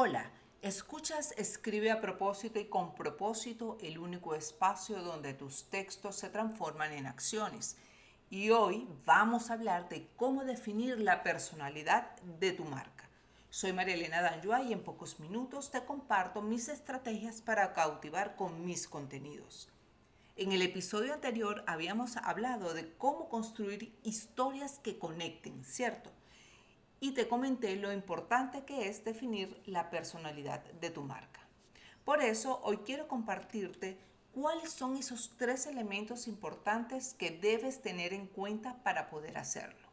Hola, escuchas Escribe a propósito y con propósito el único espacio donde tus textos se transforman en acciones. Y hoy vamos a hablar de cómo definir la personalidad de tu marca. Soy María Elena Danjua y en pocos minutos te comparto mis estrategias para cautivar con mis contenidos. En el episodio anterior habíamos hablado de cómo construir historias que conecten, ¿cierto? Y te comenté lo importante que es definir la personalidad de tu marca. Por eso hoy quiero compartirte cuáles son esos tres elementos importantes que debes tener en cuenta para poder hacerlo.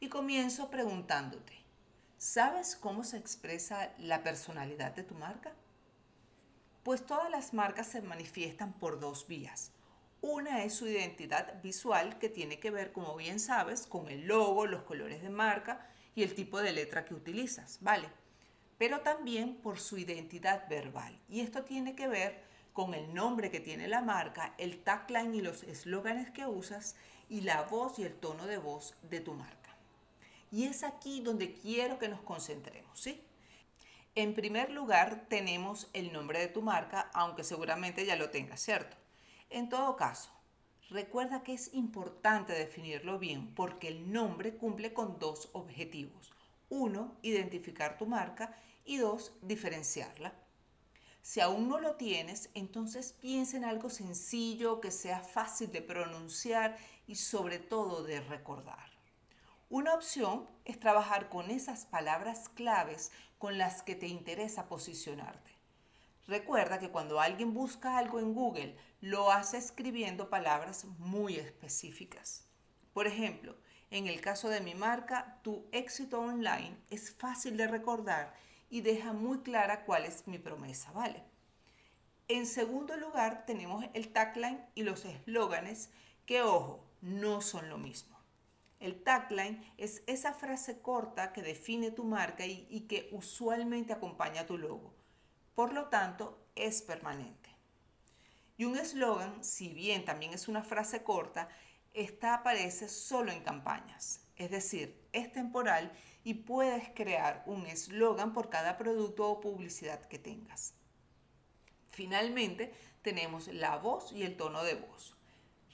Y comienzo preguntándote, ¿sabes cómo se expresa la personalidad de tu marca? Pues todas las marcas se manifiestan por dos vías. Una es su identidad visual que tiene que ver, como bien sabes, con el logo, los colores de marca y el tipo de letra que utilizas, ¿vale? Pero también por su identidad verbal. Y esto tiene que ver con el nombre que tiene la marca, el tagline y los eslóganes que usas y la voz y el tono de voz de tu marca. Y es aquí donde quiero que nos concentremos, ¿sí? En primer lugar, tenemos el nombre de tu marca, aunque seguramente ya lo tengas, ¿cierto? En todo caso, recuerda que es importante definirlo bien porque el nombre cumple con dos objetivos. Uno, identificar tu marca y dos, diferenciarla. Si aún no lo tienes, entonces piensa en algo sencillo, que sea fácil de pronunciar y sobre todo de recordar. Una opción es trabajar con esas palabras claves con las que te interesa posicionarte. Recuerda que cuando alguien busca algo en Google, lo hace escribiendo palabras muy específicas. Por ejemplo, en el caso de mi marca, tu éxito online es fácil de recordar y deja muy clara cuál es mi promesa, ¿vale? En segundo lugar, tenemos el tagline y los eslóganes que, ojo, no son lo mismo. El tagline es esa frase corta que define tu marca y, que usualmente acompaña a tu logo. Por lo tanto, es permanente. Y un eslogan, si bien también es una frase corta, esta aparece solo en campañas. Es decir, es temporal y puedes crear un eslogan por cada producto o publicidad que tengas. Finalmente, tenemos la voz y el tono de voz.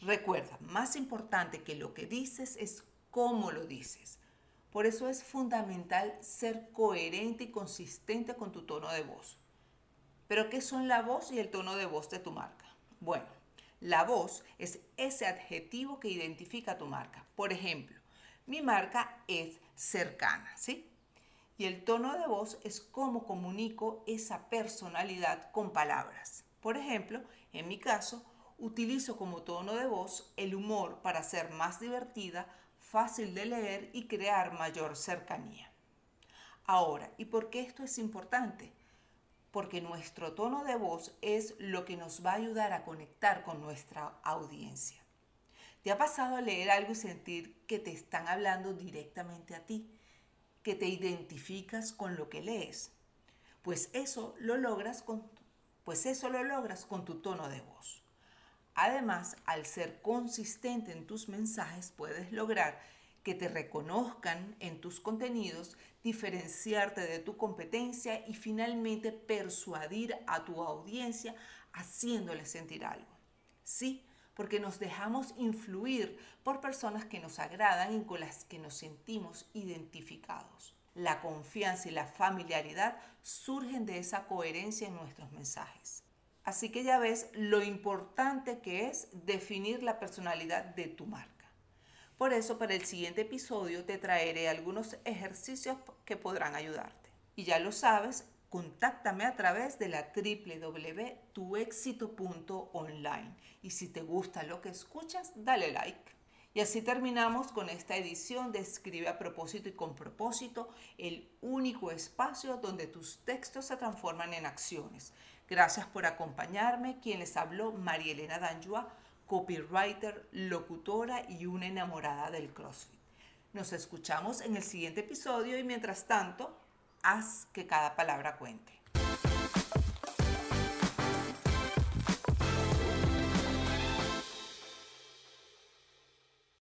Recuerda, más importante que lo que dices es cómo lo dices. Por eso es fundamental ser coherente y consistente con tu tono de voz. Pero ¿qué son la voz y el tono de voz de tu marca? Bueno, la voz es ese adjetivo que identifica tu marca. Por ejemplo, mi marca es cercana, ¿sí? Y el tono de voz es cómo comunico esa personalidad con palabras. Por ejemplo, en mi caso, utilizo como tono de voz el humor para ser más divertida, fácil de leer y crear mayor cercanía. Ahora, ¿y por qué esto es importante? Porque nuestro tono de voz es lo que nos va a ayudar a conectar con nuestra audiencia. ¿Te ha pasado leer algo y sentir que te están hablando directamente a ti? ¿Que te identificas con lo que lees? Pues eso lo logras con, pues eso lo logras con tu tono de voz. Además, al ser consistente en tus mensajes, puedes lograr que te reconozcan en tus contenidos, diferenciarte de tu competencia y finalmente persuadir a tu audiencia haciéndole sentir algo. Sí, porque nos dejamos influir por personas que nos agradan y con las que nos sentimos identificados. La confianza y la familiaridad surgen de esa coherencia en nuestros mensajes. Así que ya ves lo importante que es definir la personalidad de tu marca. Por eso para el siguiente episodio te traeré algunos ejercicios que podrán ayudarte. Y ya lo sabes, contáctame a través de la www.tuexito.online. Y si te gusta lo que escuchas, dale like. Y así terminamos con esta edición de Escribe a propósito y con propósito, el único espacio donde tus textos se transforman en acciones. Gracias por acompañarme. Quien les habló, María Elena Danjua, copywriter, locutora y una enamorada del CrossFit. Nos escuchamos en el siguiente episodio y mientras tanto, haz que cada palabra cuente.